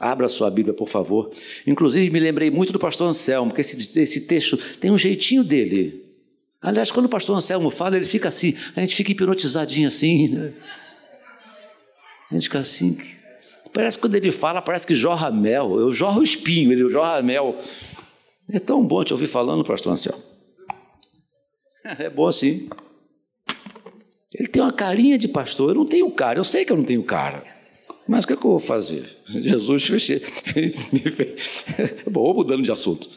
Abra sua Bíblia, por favor. Inclusive, me lembrei muito do pastor Anselmo, porque esse, esse texto tem um jeitinho dele. Aliás, quando o pastor Anselmo fala, ele fica assim, a gente fica hipnotizadinho assim, né? A gente fica assim. Parece que quando ele fala, parece que jorra mel. Eu jorro espinho, ele jorra mel. É tão bom te ouvir falando, pastor Anselmo. É bom sim. Ele tem uma carinha de pastor, eu não tenho cara, eu sei que eu não tenho cara. Mas o que, é que eu vou fazer? Jesus me fez. Bom, mudando de assunto.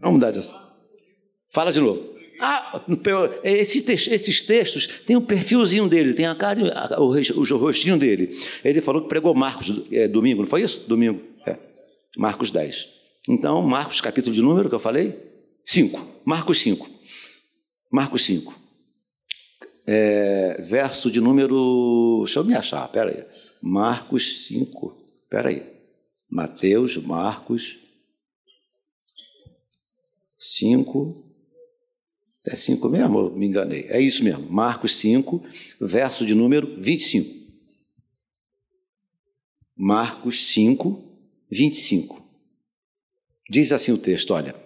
Vamos mudar de assunto. Fala de novo. Ah, esses, textos têm um perfilzinho dele, tem a cara, o, o rostinho dele. Ele falou que pregou Marcos é, domingo, não foi isso? Domingo. É. Marcos 10. Então, Marcos, capítulo de número que eu falei? 5. Marcos 5. Marcos 5. É, verso de número. Deixa eu me achar, peraí. Marcos 5. Espera aí. Mateus, Marcos 5. É 5 mesmo? me enganei. É isso mesmo. Marcos 5, verso de número 25. Marcos 5, 25. Diz assim o texto: olha.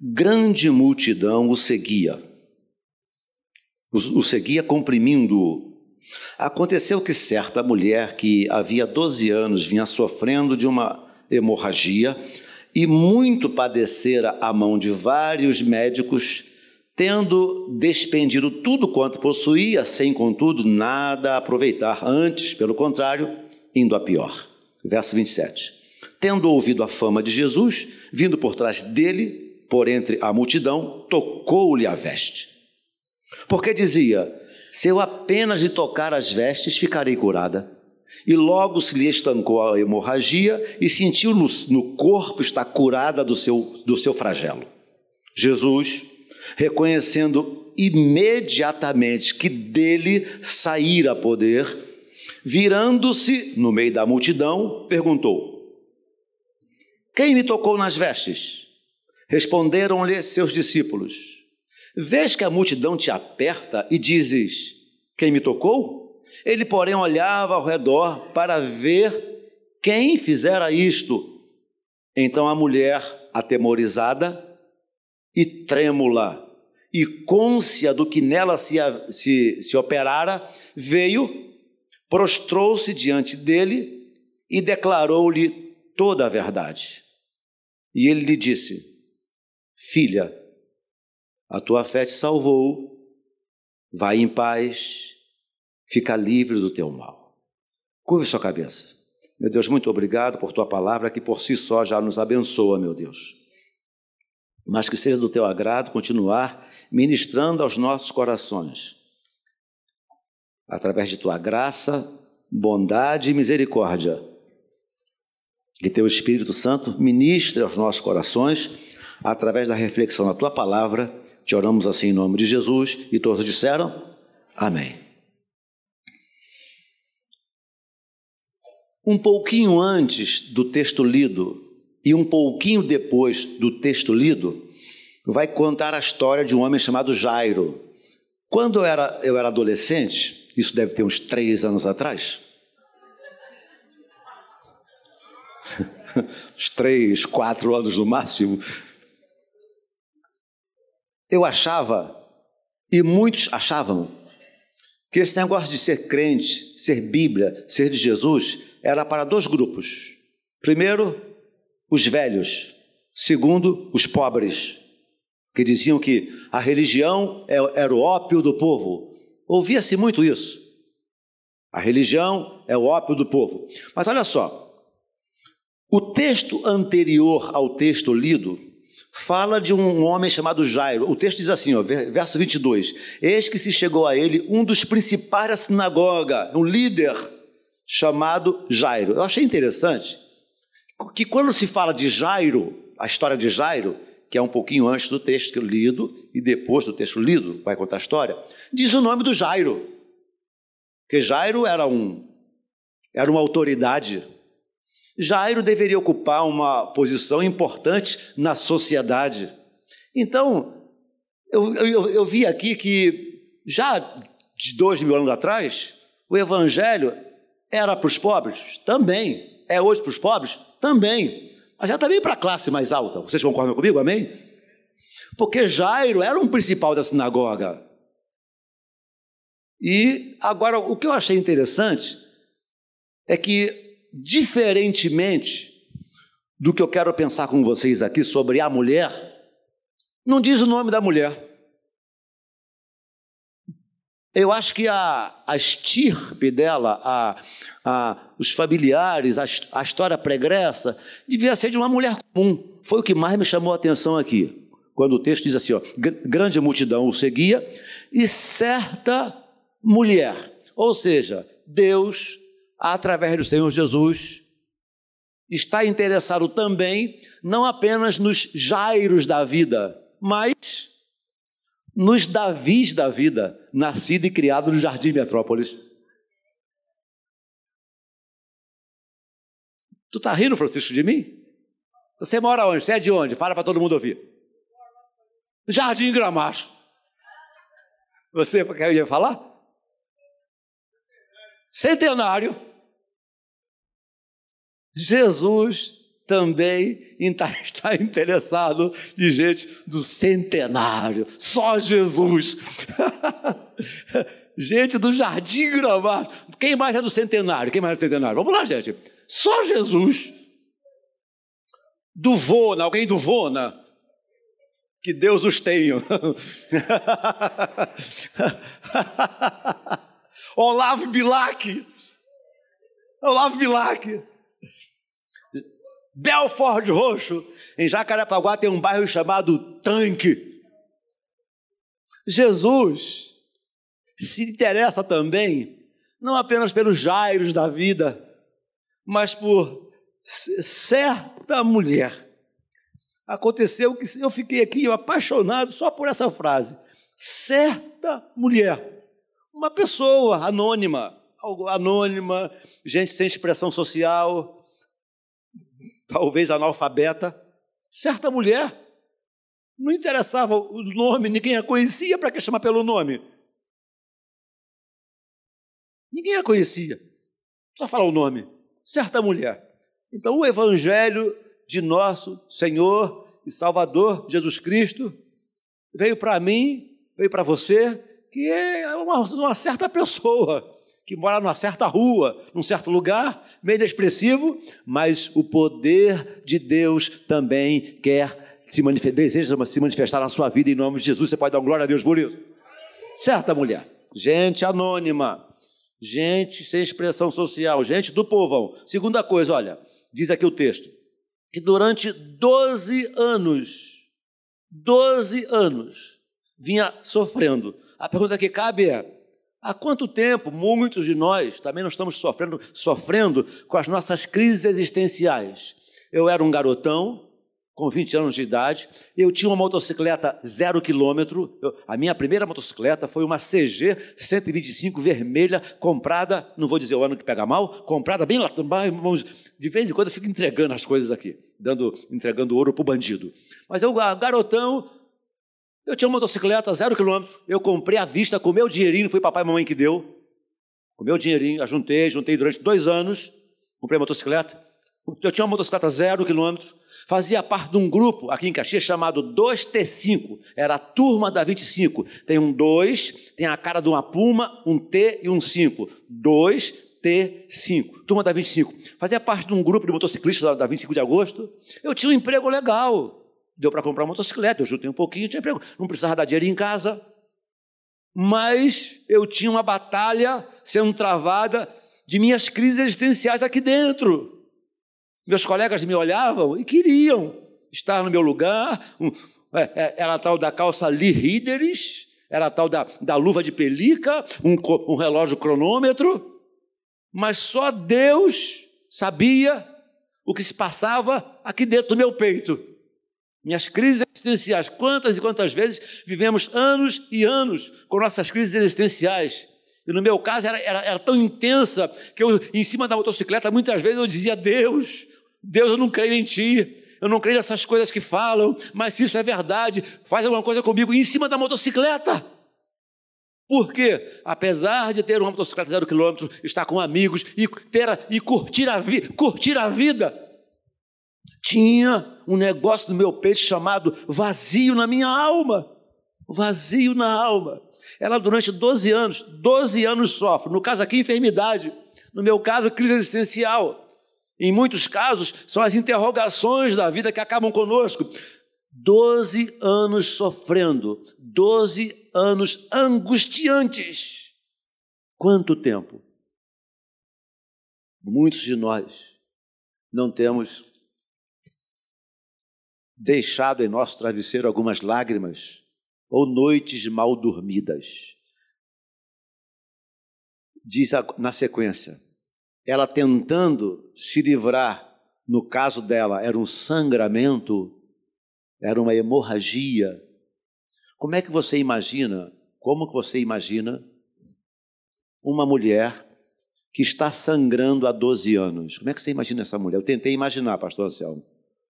Grande multidão o seguia. O, o seguia comprimindo-o Aconteceu que certa mulher que havia 12 anos vinha sofrendo de uma hemorragia e muito padecera a mão de vários médicos, tendo despendido tudo quanto possuía, sem contudo nada aproveitar, antes, pelo contrário, indo a pior. Verso 27. Tendo ouvido a fama de Jesus, vindo por trás dele, por entre a multidão, tocou-lhe a veste. Porque dizia: se eu apenas lhe tocar as vestes, ficarei curada. E logo se lhe estancou a hemorragia e sentiu no, no corpo estar curada do seu, do seu flagelo. Jesus, reconhecendo imediatamente que dele saíra poder, virando-se no meio da multidão, perguntou: Quem me tocou nas vestes? Responderam-lhe seus discípulos. Vês que a multidão te aperta e dizes: Quem me tocou? Ele, porém, olhava ao redor para ver quem fizera isto. Então a mulher, atemorizada e trêmula, e côncia do que nela se, se, se operara, veio, prostrou-se diante dele e declarou-lhe toda a verdade. E ele lhe disse: Filha, a tua fé te salvou, vai em paz, fica livre do teu mal. Curve sua cabeça. Meu Deus, muito obrigado por tua palavra que por si só já nos abençoa, meu Deus. Mas que seja do teu agrado continuar ministrando aos nossos corações, através de tua graça, bondade e misericórdia. Que teu Espírito Santo ministre aos nossos corações, através da reflexão da tua palavra te oramos assim em nome de Jesus e todos disseram amém. Um pouquinho antes do texto lido e um pouquinho depois do texto lido, vai contar a história de um homem chamado Jairo. Quando eu era, eu era adolescente, isso deve ter uns três anos atrás, uns três, quatro anos no máximo, eu achava, e muitos achavam, que esse negócio de ser crente, ser Bíblia, ser de Jesus, era para dois grupos. Primeiro, os velhos. Segundo, os pobres, que diziam que a religião é, era o ópio do povo. Ouvia-se muito isso. A religião é o ópio do povo. Mas olha só, o texto anterior ao texto lido fala de um homem chamado Jairo. O texto diz assim, ó, verso 22: Eis que se chegou a ele um dos principais da sinagoga, um líder chamado Jairo. Eu achei interessante que quando se fala de Jairo, a história de Jairo, que é um pouquinho antes do texto lido e depois do texto lido, vai contar a história, diz o nome do Jairo. Que Jairo era um era uma autoridade Jairo deveria ocupar uma posição importante na sociedade. Então, eu, eu, eu vi aqui que já de dois mil anos atrás, o Evangelho Era para os pobres? Também. É hoje para os pobres? Também. Mas já também para a classe mais alta. Vocês concordam comigo? Amém? Porque Jairo era um principal da sinagoga. E agora, o que eu achei interessante é que, diferentemente do que eu quero pensar com vocês aqui sobre a mulher, não diz o nome da mulher. Eu acho que a, a estirpe dela, a, a, os familiares, a, a história pregressa, devia ser de uma mulher comum. Foi o que mais me chamou a atenção aqui. Quando o texto diz assim: ó, grande multidão o seguia, e certa mulher, ou seja, Deus, através do Senhor Jesus, está interessado também, não apenas nos Jairos da vida, mas nos Davis da vida, nascido e criado no Jardim Metrópolis. Tu tá rindo, Francisco, de mim? Você mora onde? Você é de onde? Fala para todo mundo ouvir. Jardim Gramacho. Você quer falar? Centenário. Jesus também está interessado de gente do centenário. Só Jesus. gente do Jardim Gramado. Quem mais é do centenário? Quem mais é do centenário? Vamos lá, gente. Só Jesus. Do Vona, alguém do Vona? Que Deus os tenha. Olavo Bilac. Olavo Bilac. Belford Roxo. Em Jacarepaguá tem um bairro chamado Tanque. Jesus se interessa também, não apenas pelos jairos da vida, mas por certa mulher. Aconteceu que eu fiquei aqui apaixonado só por essa frase. Certa mulher uma pessoa anônima, anônima, gente sem expressão social, talvez analfabeta, certa mulher, não interessava o nome, ninguém a conhecia, para que chamar pelo nome? Ninguém a conhecia, só falar o nome, certa mulher. Então, o Evangelho de nosso Senhor e Salvador Jesus Cristo veio para mim, veio para você, que é uma, uma certa pessoa que mora numa certa rua, num certo lugar, meio inexpressivo, mas o poder de Deus também quer se manifestar, deseja se manifestar na sua vida em nome de Jesus. Você pode dar glória a Deus por isso? Certa mulher, gente anônima, gente sem expressão social, gente do povão. Segunda coisa, olha, diz aqui o texto, que durante 12 anos, 12 anos, vinha sofrendo a pergunta que cabe é: há quanto tempo muitos de nós também não estamos sofrendo, sofrendo com as nossas crises existenciais? Eu era um garotão, com 20 anos de idade, eu tinha uma motocicleta zero quilômetro. Eu, a minha primeira motocicleta foi uma CG 125 vermelha, comprada, não vou dizer o ano que pega mal, comprada bem lá, de vez em quando eu fico entregando as coisas aqui, dando, entregando ouro para o bandido. Mas eu, garotão, eu tinha uma motocicleta, zero quilômetro. Eu comprei à vista com meu dinheirinho, foi papai e mamãe que deu. Com meu dinheirinho, juntei, juntei durante dois anos. Comprei a motocicleta. Eu tinha uma motocicleta zero quilômetros. Fazia parte de um grupo aqui em Caxias chamado 2T5. Era a turma da 25. Tem um 2, tem a cara de uma puma, um T e um 5. 2T5. Turma da 25. Fazia parte de um grupo de motociclistas da 25 de agosto. Eu tinha um emprego legal deu para comprar uma motocicleta, eu juntei um pouquinho, tinha emprego, não precisava dar dinheiro em casa. Mas eu tinha uma batalha sendo travada de minhas crises existenciais aqui dentro. Meus colegas me olhavam e queriam estar no meu lugar. É, é, era tal da calça Lee Riders, era tal da, da luva de pelica, um, um relógio cronômetro. Mas só Deus sabia o que se passava aqui dentro do meu peito minhas crises existenciais. Quantas e quantas vezes vivemos anos e anos com nossas crises existenciais. E no meu caso era, era, era, tão intensa que eu, em cima da motocicleta, muitas vezes eu dizia: Deus, Deus, eu não creio em Ti, eu não creio nessas coisas que falam, mas se isso é verdade, faz alguma coisa comigo em cima da motocicleta. Porque, apesar de ter uma motocicleta zero quilômetro, estar com amigos e, ter a, e curtir, a vi, curtir a vida, tinha um negócio no meu peito chamado vazio na minha alma. Vazio na alma. Ela, durante 12 anos, 12 anos sofre. No caso aqui, enfermidade. No meu caso, crise existencial. Em muitos casos, são as interrogações da vida que acabam conosco. 12 anos sofrendo, 12 anos angustiantes. Quanto tempo? Muitos de nós não temos deixado em nosso travesseiro algumas lágrimas ou noites mal dormidas. Diz na sequência, ela tentando se livrar, no caso dela, era um sangramento era uma hemorragia. Como é que você imagina, como que você imagina uma mulher que está sangrando há 12 anos? Como é que você imagina essa mulher? Eu tentei imaginar, pastor Anselmo.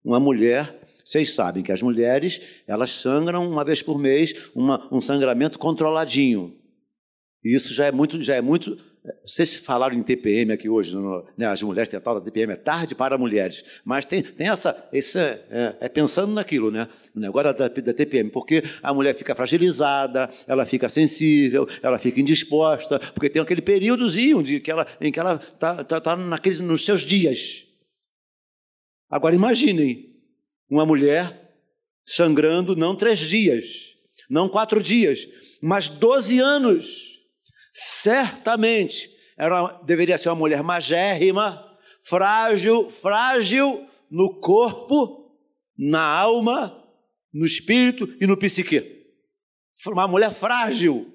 Uma mulher, vocês sabem que as mulheres, elas sangram uma vez por mês, uma, um sangramento controladinho. Isso já é muito, já é muito vocês falaram em TPM aqui hoje, no, né, as mulheres têm a tal da TPM, é tarde para mulheres, mas tem, tem essa, esse, é, é, pensando naquilo, né, o negócio da, da, TPM, porque a mulher fica fragilizada, ela fica sensível, ela fica indisposta, porque tem aquele períodozinho de que ela, em que ela está tá, tá nos seus dias. Agora imaginem, uma mulher sangrando não três dias, não quatro dias, mas doze anos certamente era, deveria ser uma mulher magérrima, frágil, frágil no corpo, na alma, no espírito e no psique. Uma mulher frágil,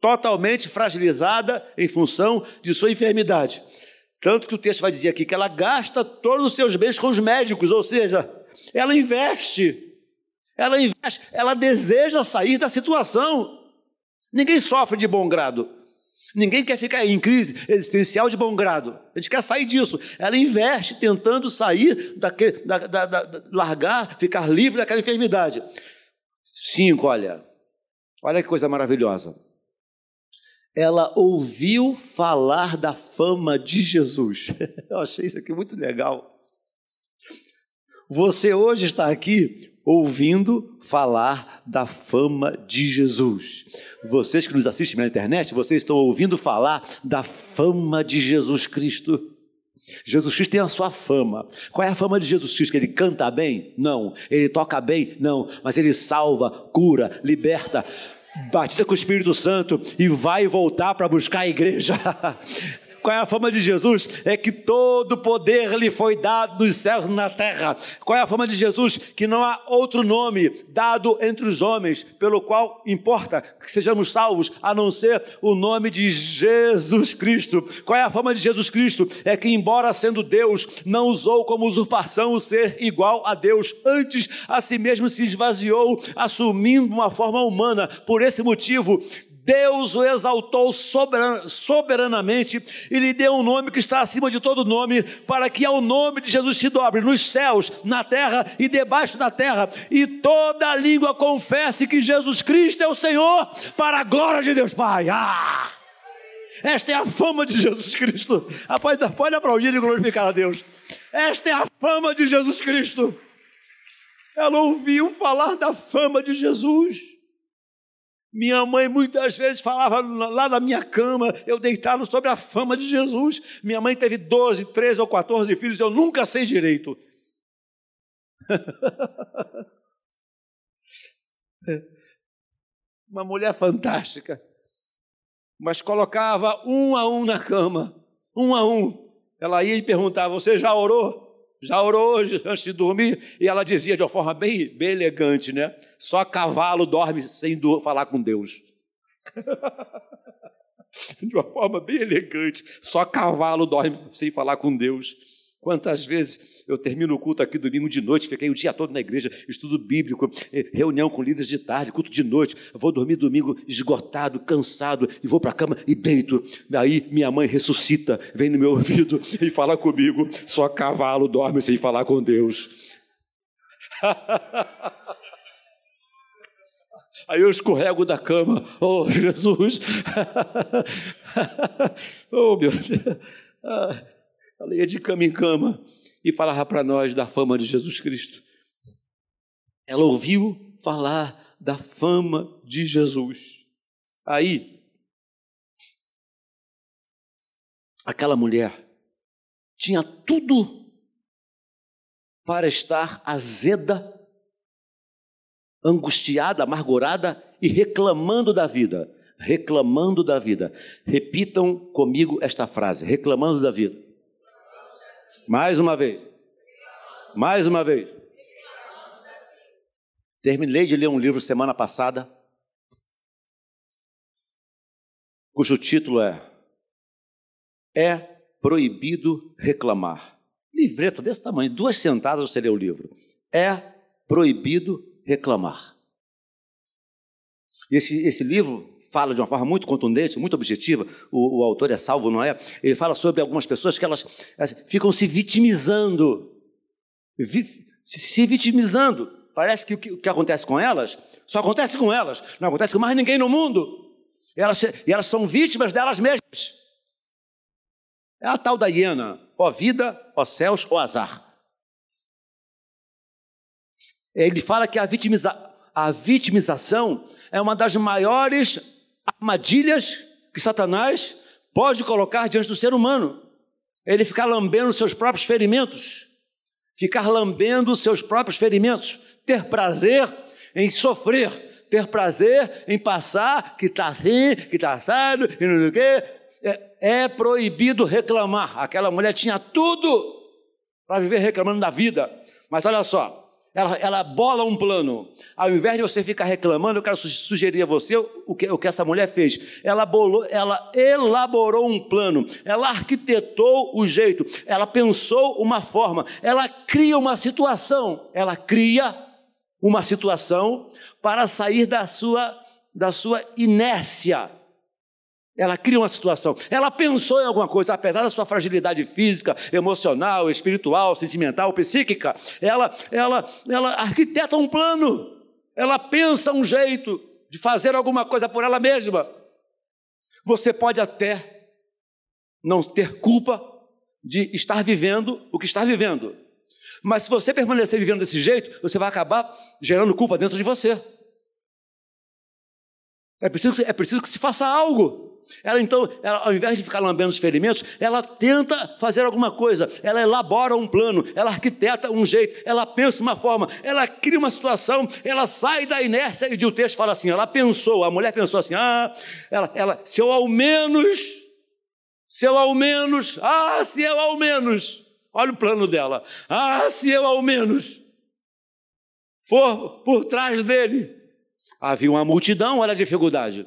totalmente fragilizada em função de sua enfermidade. Tanto que o texto vai dizer aqui que ela gasta todos os seus bens com os médicos, ou seja, ela investe, ela investe, ela deseja sair da situação. Ninguém sofre de bom grado. Ninguém quer ficar em crise existencial de bom grado. A gente quer sair disso. Ela investe tentando sair, daquele, da, da, da, largar, ficar livre daquela enfermidade. Cinco, olha. Olha que coisa maravilhosa. Ela ouviu falar da fama de Jesus. Eu achei isso aqui muito legal. Você hoje está aqui ouvindo falar da fama de Jesus. Vocês que nos assistem na internet, vocês estão ouvindo falar da fama de Jesus Cristo. Jesus Cristo tem a sua fama. Qual é a fama de Jesus Cristo? Que ele canta bem? Não. Ele toca bem? Não. Mas ele salva, cura, liberta, batiza com o Espírito Santo e vai voltar para buscar a igreja. Qual é a fama de Jesus? É que todo poder lhe foi dado nos céus e na terra. Qual é a fama de Jesus? Que não há outro nome dado entre os homens pelo qual importa que sejamos salvos, a não ser o nome de Jesus Cristo. Qual é a fama de Jesus Cristo? É que, embora sendo Deus, não usou como usurpação o ser igual a Deus. Antes, a si mesmo se esvaziou, assumindo uma forma humana. Por esse motivo, Deus o exaltou soberanamente e lhe deu um nome que está acima de todo nome, para que ao nome de Jesus se dobre nos céus, na terra e debaixo da terra, e toda língua confesse que Jesus Cristo é o Senhor, para a glória de Deus Pai. Ah! Esta é a fama de Jesus Cristo. Pode, pode aplaudir e glorificar a Deus. Esta é a fama de Jesus Cristo. Ela ouviu falar da fama de Jesus. Minha mãe muitas vezes falava lá na minha cama, eu deitado sobre a fama de Jesus. Minha mãe teve 12, 13 ou 14 filhos, eu nunca sei direito. Uma mulher fantástica. Mas colocava um a um na cama, um a um. Ela ia e perguntava: Você já orou? Já orou hoje antes de dormir? E ela dizia de uma forma bem, bem elegante, né? Só cavalo dorme sem falar com Deus. de uma forma bem elegante. Só cavalo dorme sem falar com Deus. Quantas vezes eu termino o culto aqui domingo de noite, fiquei o dia todo na igreja, estudo bíblico, eh, reunião com líderes de tarde, culto de noite, vou dormir domingo esgotado, cansado, e vou para a cama e deito. Aí minha mãe ressuscita, vem no meu ouvido e fala comigo: só cavalo dorme sem falar com Deus. Aí eu escorrego da cama. Oh, Jesus! oh, meu Deus! Ela ia de cama em cama e falava para nós da fama de Jesus Cristo. Ela ouviu falar da fama de Jesus. Aí, aquela mulher tinha tudo para estar azeda, angustiada, amargurada e reclamando da vida. Reclamando da vida. Repitam comigo esta frase: reclamando da vida. Mais uma vez. Mais uma vez. Terminei de ler um livro semana passada, cujo título é É Proibido Reclamar. Livreto desse tamanho, duas sentadas você lê o livro. É Proibido Reclamar. Esse, esse livro fala de uma forma muito contundente, muito objetiva, o, o, autor é salvo, não é? Ele fala sobre algumas pessoas que elas, elas ficam se vitimizando, vi, se, se, vitimizando. Parece que o, que o que acontece com elas só acontece com elas, não acontece com mais ninguém no mundo. E elas, e elas são vítimas delas mesmas. É a tal da hiena, ó vida, ó céus, ó azar. Ele fala que a, vitimiza, a vitimização é uma das maiores armadilhas que Satanás pode colocar diante do ser humano. Ele ficar lambendo seus próprios ferimentos, ficar lambendo seus próprios ferimentos, ter prazer em sofrer, ter prazer em passar que está assim, que está assado, e não sei o quê. É, é proibido reclamar. Aquela mulher tinha tudo para viver reclamando da vida. Mas olha só, ela, ela bola um plano. Ao invés de você ficar reclamando, eu quero sugerir a você o que, o que essa mulher fez. Ela, bolou, ela elaborou um plano, ela arquitetou o jeito, ela pensou uma forma, ela cria uma situação, ela cria uma situação para sair da sua, da sua inércia ela cria uma situação. Ela pensou em alguma coisa, apesar da sua fragilidade física, emocional, espiritual, sentimental, psíquica. Ela, ela, ela arquiteta um plano. Ela pensa um jeito de fazer alguma coisa por ela mesma. Você pode até não ter culpa de estar vivendo o que está vivendo. Mas se você permanecer vivendo desse jeito, você vai acabar gerando culpa dentro de você. É preciso, é preciso que se faça algo. Ela então, ela, ao invés de ficar lambendo os ferimentos, ela tenta fazer alguma coisa, ela elabora um plano, ela arquiteta um jeito, ela pensa uma forma, ela cria uma situação, ela sai da inércia e o texto fala assim: ela pensou, a mulher pensou assim, ah, ela, ela, se eu ao menos, se eu ao menos, ah, se eu ao menos, olha o plano dela, ah, se eu ao menos for por trás dele, havia uma multidão, olha a dificuldade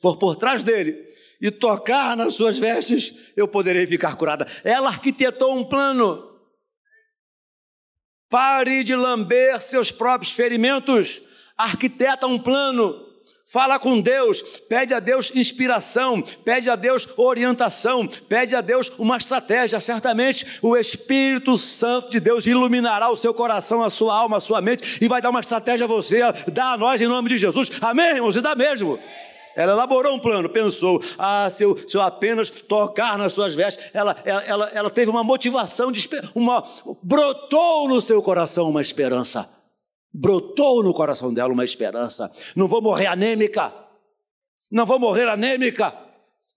for por trás dele e tocar nas suas vestes, eu poderei ficar curada. Ela arquitetou um plano. Pare de lamber seus próprios ferimentos. Arquiteta um plano. Fala com Deus, pede a Deus inspiração, pede a Deus orientação, pede a Deus uma estratégia. Certamente o Espírito Santo de Deus iluminará o seu coração, a sua alma, a sua mente e vai dar uma estratégia a você, dá a nós em nome de Jesus. Amém, irmãos? E dá mesmo. Ela elaborou um plano, pensou, ah, se eu, se eu apenas tocar nas suas vestes, ela, ela, ela, ela teve uma motivação, de, uma, brotou no seu coração uma esperança. Brotou no coração dela uma esperança. Não vou morrer anêmica, não vou morrer anêmica,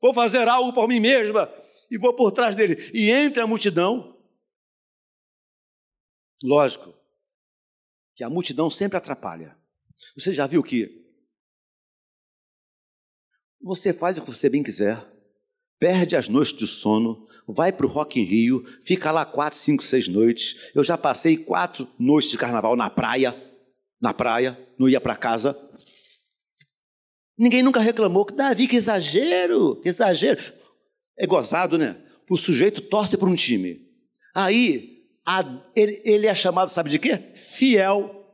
vou fazer algo por mim mesma e vou por trás dele. E entre a multidão, lógico que a multidão sempre atrapalha. Você já viu que você faz o que você bem quiser, perde as noites de sono, vai para o Rock in Rio, fica lá quatro, cinco, seis noites. Eu já passei quatro noites de carnaval na praia, na praia, não ia para casa. Ninguém nunca reclamou que Davi, que exagero, que exagero. É gozado, né? O sujeito torce para um time. Aí, a, ele, ele é chamado, sabe de quê? Fiel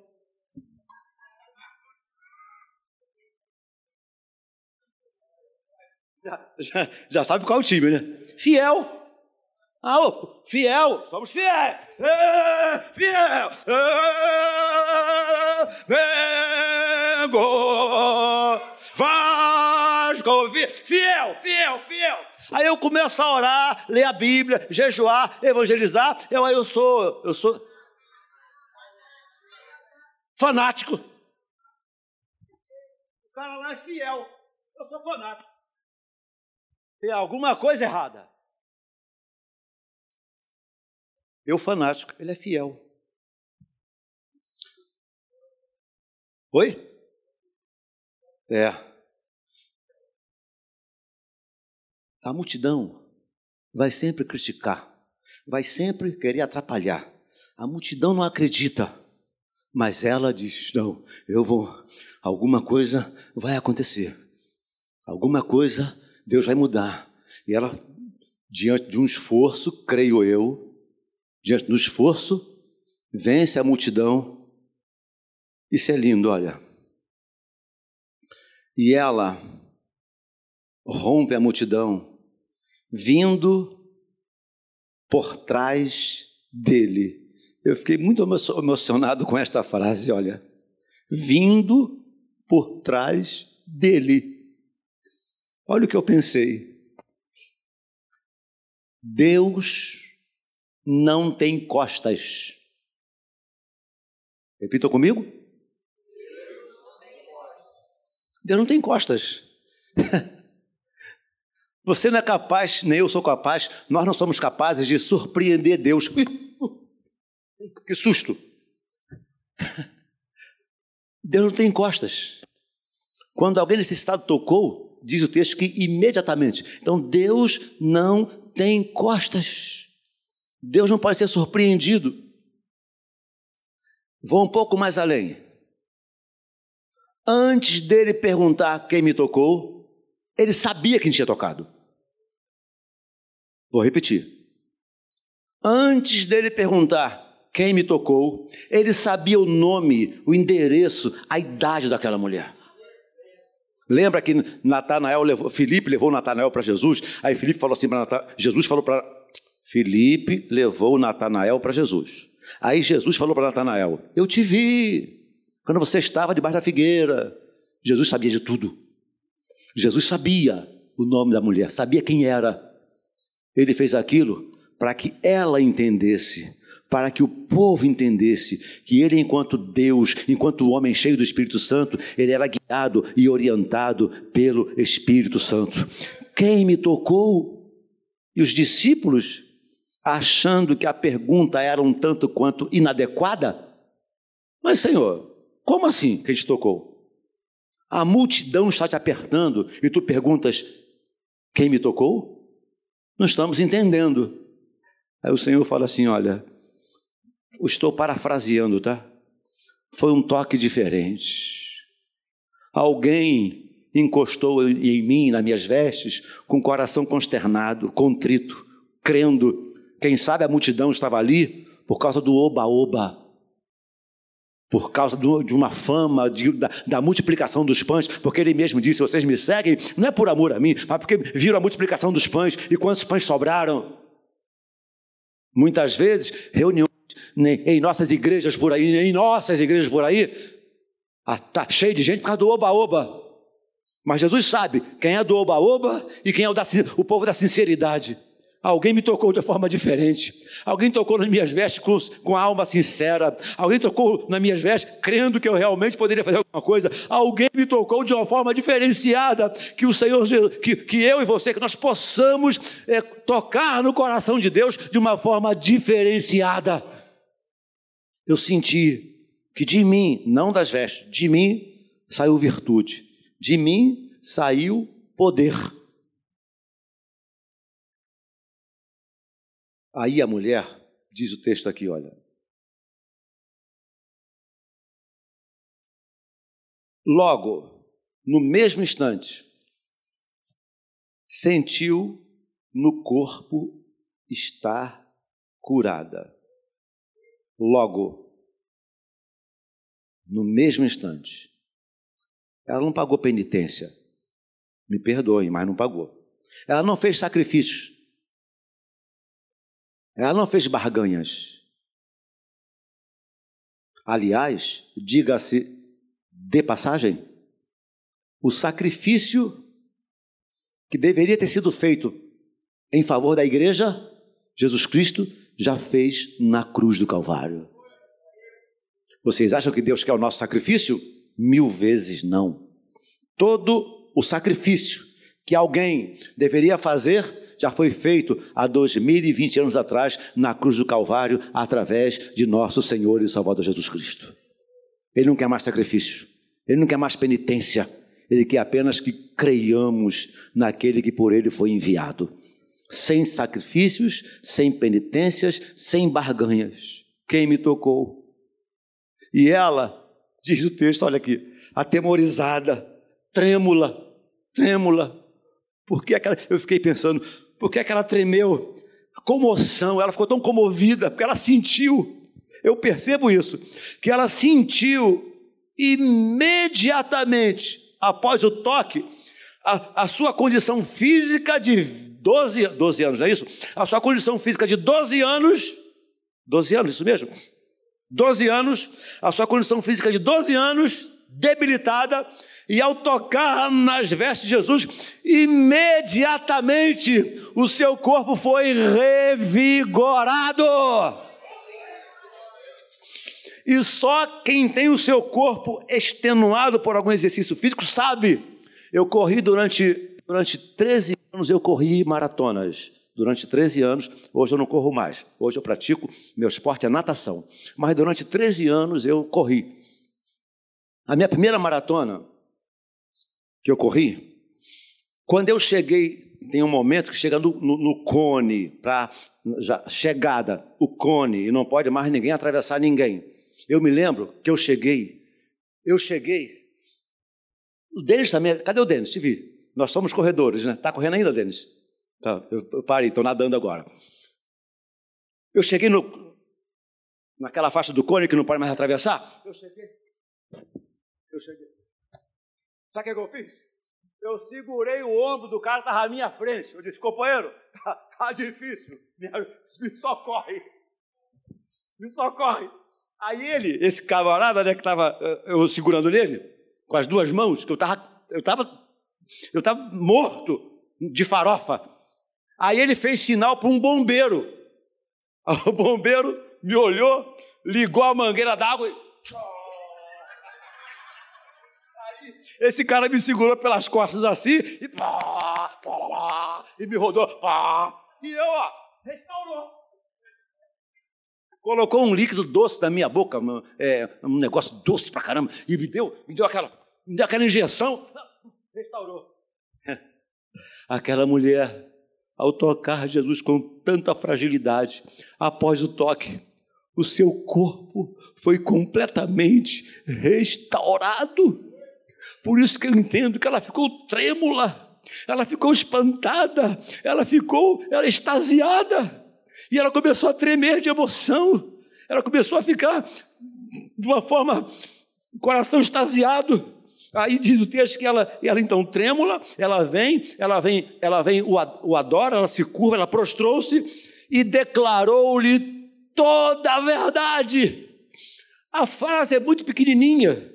Já, já, já sabe qual é o time, né? Fiel. Ah, oh, fiel, somos fiel É, fiel. É, Vengo. Vasco. Fiel, fiel, fiel. Aí eu começo a orar, ler a Bíblia, jejuar, evangelizar. Eu aí eu sou, eu sou fanático. O cara lá é fiel. Eu sou fanático. Tem alguma coisa errada. Eu fanático, ele é fiel. Oi? É. A multidão vai sempre criticar, vai sempre querer atrapalhar. A multidão não acredita, mas ela diz: não, eu vou, alguma coisa vai acontecer, alguma coisa Deus vai mudar. E ela, diante de um esforço, creio eu, diante do esforço, vence a multidão. Isso é lindo, olha. E ela rompe a multidão, vindo por trás dele. Eu fiquei muito emocionado com esta frase, olha. Vindo por trás dele. Olha o que eu pensei. Deus não tem costas. Repita comigo. Deus não tem costas. Você não é capaz, nem eu sou capaz, nós não somos capazes de surpreender Deus. Que susto! Deus não tem costas. Quando alguém nesse estado tocou, diz o texto que imediatamente. Então Deus não tem costas. Deus não pode ser surpreendido. Vou um pouco mais além. Antes dele perguntar quem me tocou, ele sabia quem tinha tocado. Vou repetir. Antes dele perguntar quem me tocou, ele sabia o nome, o endereço, a idade daquela mulher. Lembra que Natanael levou, Felipe levou Natanael para Jesus? Aí Felipe falou assim para Jesus falou para Felipe levou Natanael para Jesus. Aí Jesus falou para Natanael: Eu te vi quando você estava debaixo da figueira. Jesus sabia de tudo. Jesus sabia o nome da mulher, sabia quem era. Ele fez aquilo para que ela entendesse para que o povo entendesse que ele, enquanto Deus, enquanto homem cheio do Espírito Santo, ele era guiado e orientado pelo Espírito Santo. Quem me tocou? E os discípulos, achando que a pergunta era um tanto quanto inadequada, mas Senhor, como assim quem te tocou? A multidão está te apertando e tu perguntas: quem me tocou? Não estamos entendendo. Aí o Senhor fala assim: olha, estou parafraseando, tá? Foi um toque diferente. Alguém encostou em mim, nas minhas vestes, com o coração consternado, contrito, crendo. Quem sabe a multidão estava ali por causa do oba-oba, por causa de uma fama de, da, da, multiplicação dos pães, porque ele mesmo disse: vocês me seguem, não é por amor a mim, mas porque viram a multiplicação dos pães e quantos pães sobraram. Muitas vezes, reuniões em nossas igrejas por aí, em nossas igrejas por aí, está ah, cheio de gente por causa do oba-oba. Mas Jesus sabe quem é do oba-oba e quem é o, da, o povo da sinceridade. Alguém me tocou de forma diferente. Alguém tocou nas minhas vestes com, com a alma sincera. Alguém tocou nas minhas vestes crendo que eu realmente poderia fazer alguma coisa. Alguém me tocou de uma forma diferenciada. Que o Senhor, que, que eu e você, que nós possamos é, tocar no coração de Deus de uma forma diferenciada eu senti que de mim, não das vestes, de mim saiu virtude, de mim saiu poder. Aí a mulher, diz o texto aqui, olha. Logo, no mesmo instante, sentiu no corpo estar curada. Logo, no mesmo instante, ela não pagou penitência. Me perdoem, mas não pagou. Ela não fez sacrifícios. Ela não fez barganhas. Aliás, diga-se de passagem, o sacrifício que deveria ter sido feito em favor da igreja, Jesus Cristo já fez na cruz do Calvário. Vocês acham que Deus quer o nosso sacrifício? Mil vezes não. Todo o sacrifício que alguém deveria fazer já foi feito há 2020 anos atrás na cruz do Calvário através de nosso Senhor e Salvador Jesus Cristo. Ele não quer mais sacrifício, ele não quer mais penitência, ele quer apenas que creiamos naquele que por ele foi enviado. Sem sacrifícios, sem penitências, sem barganhas. Quem me tocou? E ela, diz o texto, olha aqui, atemorizada, trêmula, trêmula. Porque aquela, eu fiquei pensando, por que, é que ela tremeu? Comoção, ela ficou tão comovida, porque ela sentiu. Eu percebo isso, que ela sentiu imediatamente após o toque a, a sua condição física de 12, 12 anos, não é isso? A sua condição física de 12 anos, 12 anos, isso mesmo? 12 anos, a sua condição física de 12 anos, debilitada, e ao tocar nas vestes de Jesus, imediatamente o seu corpo foi revigorado. E só quem tem o seu corpo extenuado por algum exercício físico sabe. Eu corri durante, durante 13 anos, eu corri maratonas. Durante 13 anos, hoje eu não corro mais. Hoje eu pratico, meu esporte é natação. Mas durante 13 anos eu corri. A minha primeira maratona, que eu corri, quando eu cheguei, tem um momento que chega no, no, no cone, para chegada, o cone, e não pode mais ninguém atravessar ninguém. Eu me lembro que eu cheguei, eu cheguei. O Denis também, cadê o Denis? Te vi. Nós somos corredores, né? Está correndo ainda, Denis? Tá, eu, parei, estou nadando agora. Eu cheguei no, naquela faixa do cone que não pode mais atravessar. Eu cheguei. Eu cheguei. Sabe o que eu fiz? Eu segurei o ombro do cara que estava à minha frente. Eu disse, companheiro, tá, tá difícil. Me, me socorre. Me socorre. Aí ele, esse camarada né, que estava eu segurando nele, com as duas mãos, que eu estava eu tava, eu tava morto de farofa. Aí ele fez sinal para um bombeiro. O bombeiro me olhou, ligou a mangueira d'água e Esse cara me segurou pelas costas assim e e me rodou. E eu, ó, restaurou. Colocou um líquido doce na minha boca, é, um negócio doce pra caramba, e me deu, me deu aquela, me deu aquela injeção. Restaurou. Aquela mulher, ao tocar Jesus com tanta fragilidade, após o toque, o seu corpo foi completamente restaurado. Por isso que eu entendo que ela ficou trêmula, ela ficou espantada, ela ficou ela extasiada, e ela começou a tremer de emoção, ela começou a ficar de uma forma, coração extasiado. Aí diz o texto que ela, ela então trêmula, ela vem, ela vem, ela vem, o, adora, ela se curva, ela prostrou-se e declarou-lhe toda a verdade. A frase é muito pequenininha,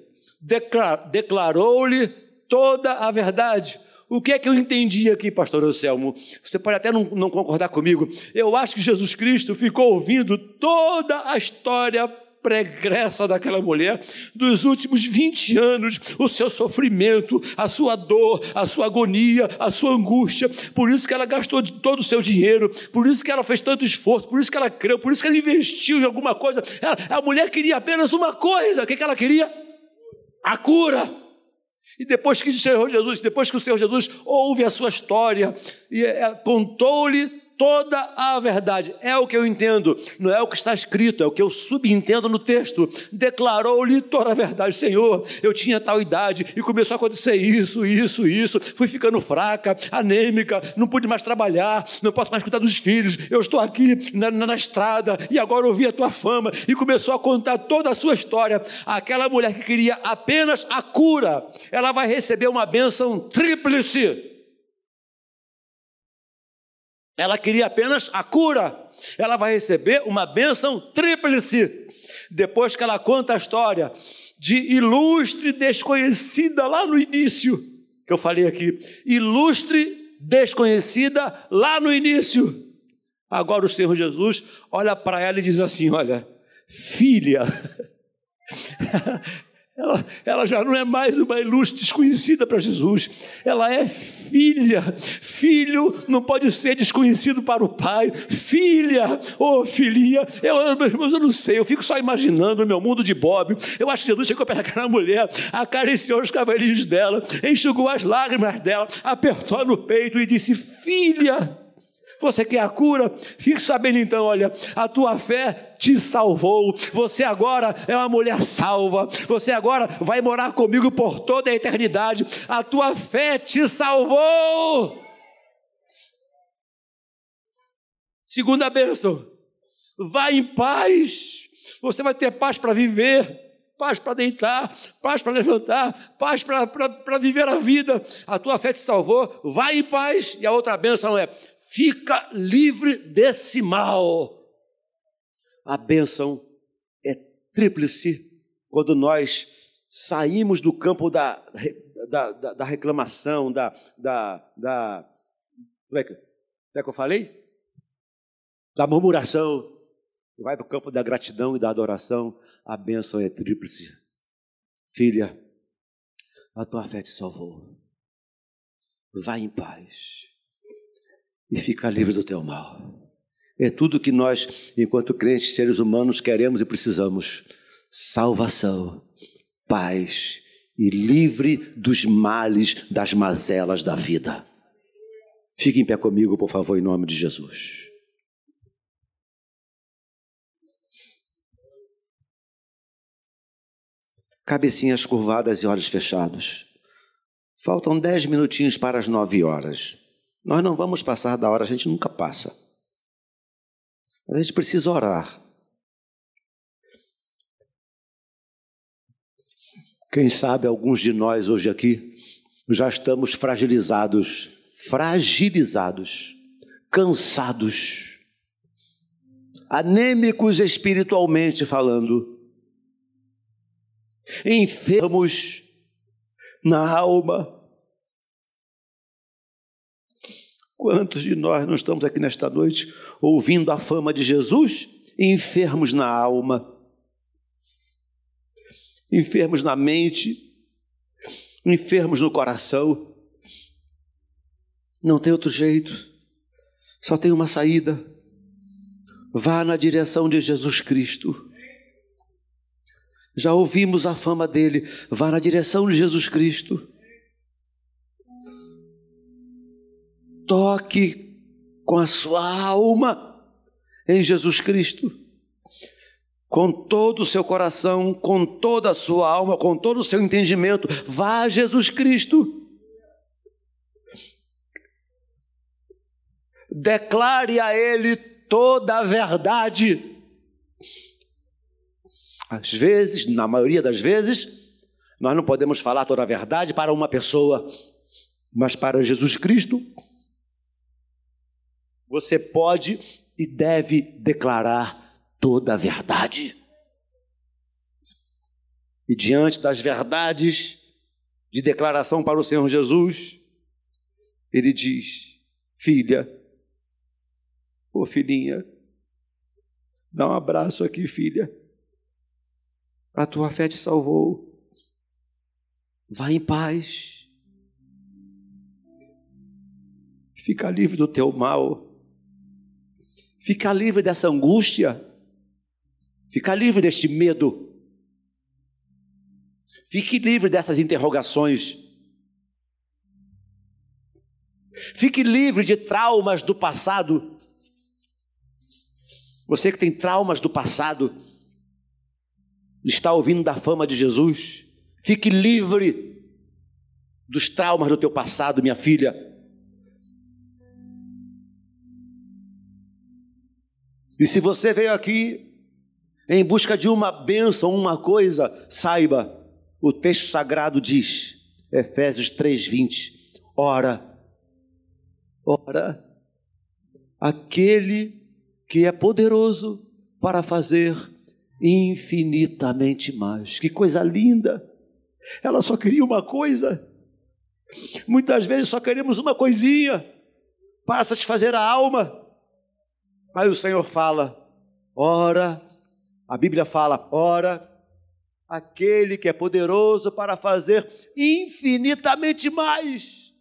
declarou-lhe toda a verdade. O que é que eu entendi aqui, pastor Anselmo? Você pode até não, não, concordar comigo. Eu acho que Jesus Cristo ficou ouvindo toda a história pregressa daquela mulher dos últimos 20 anos, o seu sofrimento, a sua dor, a sua agonia, a sua angústia. Por isso que ela gastou todo o seu dinheiro, por isso que ela fez tanto esforço, por isso que ela creu, por isso que ela investiu em alguma coisa. Ela, a mulher queria apenas uma coisa. O que, que ela queria? a cura. E depois que o Senhor Jesus, depois que o Senhor Jesus ouve a sua história e é, contou-lhe toda a verdade. É o que eu entendo, não é o que está escrito, é o que eu subentendo no texto. Declarou-lhe toda a verdade. Senhor, eu tinha tal idade e começou a acontecer isso, isso, isso. Fui ficando fraca, anêmica, não pude mais trabalhar, não posso mais cuidar dos filhos. Eu estou aqui na, na, na estrada e agora ouvi a tua fama. E começou a contar toda a sua história. Aquela mulher que queria apenas a cura, ela vai receber uma bênção tríplice ela queria apenas a cura. Ela vai receber uma bênção tríplice. Depois que ela conta a história de ilustre desconhecida lá no início, que eu falei aqui, ilustre desconhecida lá no início. Agora o Senhor Jesus olha para ela e diz assim: Olha, filha, ela, ela, já não é mais uma ilustre desconhecida para Jesus, ela é filha. Filho não pode ser desconhecido para o pai. Filha, ô oh, filhinha, eu, eu, eu não sei, eu fico só imaginando o meu mundo de Bob. Eu acho que Jesus chegou para aquela mulher, acariciou os cabelinhos dela, enxugou as lágrimas dela, apertou no peito e disse: Filha. Você quer a cura? Fique sabendo então, olha, a tua fé te salvou. Você agora é uma mulher salva. Você agora vai morar comigo por toda a eternidade. A tua fé te salvou. Segunda bênção. Vá em paz. Você vai ter paz para viver paz para deitar, paz para levantar, paz para viver a vida. A tua fé te salvou, vai em paz. E a outra bênção é: fica livre desse mal. A bênção é tríplice quando nós saímos do campo da, da, da, da reclamação, da, da, da. Como é, que, como é que eu falei? Da murmuração. Vai para o campo da gratidão e da adoração. A bênção é tríplice. Filha, a tua fé te salvou. Vai em paz e ficar livre do teu mal. É tudo que nós, enquanto crentes, seres humanos, queremos e precisamos: salvação, paz e livre dos males, das mazelas da vida. Fique em pé comigo, por favor, em nome de Jesus. Cabecinhas curvadas e olhos fechados. Faltam dez minutinhos para as nove horas. Nós não vamos passar da hora, a gente nunca passa. Mas a gente precisa orar. Quem sabe alguns de nós hoje aqui já estamos fragilizados, fragilizados, cansados, anêmicos espiritualmente falando, enfermos na alma, Quantos de nós não estamos aqui nesta noite ouvindo a fama de Jesus, enfermos na alma, enfermos na mente, enfermos no coração? Não tem outro jeito, só tem uma saída. Vá na direção de Jesus Cristo. Já ouvimos a fama dele, vá na direção de Jesus Cristo. Toque com a sua alma em Jesus Cristo. Com todo o seu coração, com toda a sua alma, com todo o seu entendimento, vá a Jesus Cristo. Declare a Ele toda a verdade. Às vezes, na maioria das vezes, nós não podemos falar toda a verdade para uma pessoa, mas para Jesus Cristo, você pode e deve declarar toda a verdade. E diante das verdades de declaração para o Senhor Jesus, ele diz: Filha, ô filhinha, dá um abraço aqui, filha. A tua fé te salvou. Vá em paz. Fica livre do teu mal. Ficar livre dessa angústia, ficar livre deste medo, fique livre dessas interrogações, fique livre de traumas do passado. Você que tem traumas do passado, está ouvindo da fama de Jesus, fique livre dos traumas do teu passado, minha filha. E se você veio aqui em busca de uma bênção, uma coisa, saiba, o texto sagrado diz, Efésios 3:20, ora, ora, aquele que é poderoso para fazer infinitamente mais. Que coisa linda! Ela só queria uma coisa, Muitas vezes só queremos uma coisinha para satisfazer a alma. Mas o Senhor fala: ora, a Bíblia fala: ora, aquele que é poderoso para fazer infinitamente mais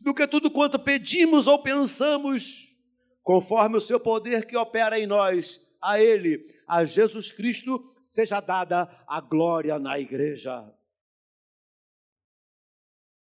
do que tudo quanto pedimos ou pensamos, conforme o seu poder que opera em nós, a Ele, a Jesus Cristo, seja dada a glória na igreja.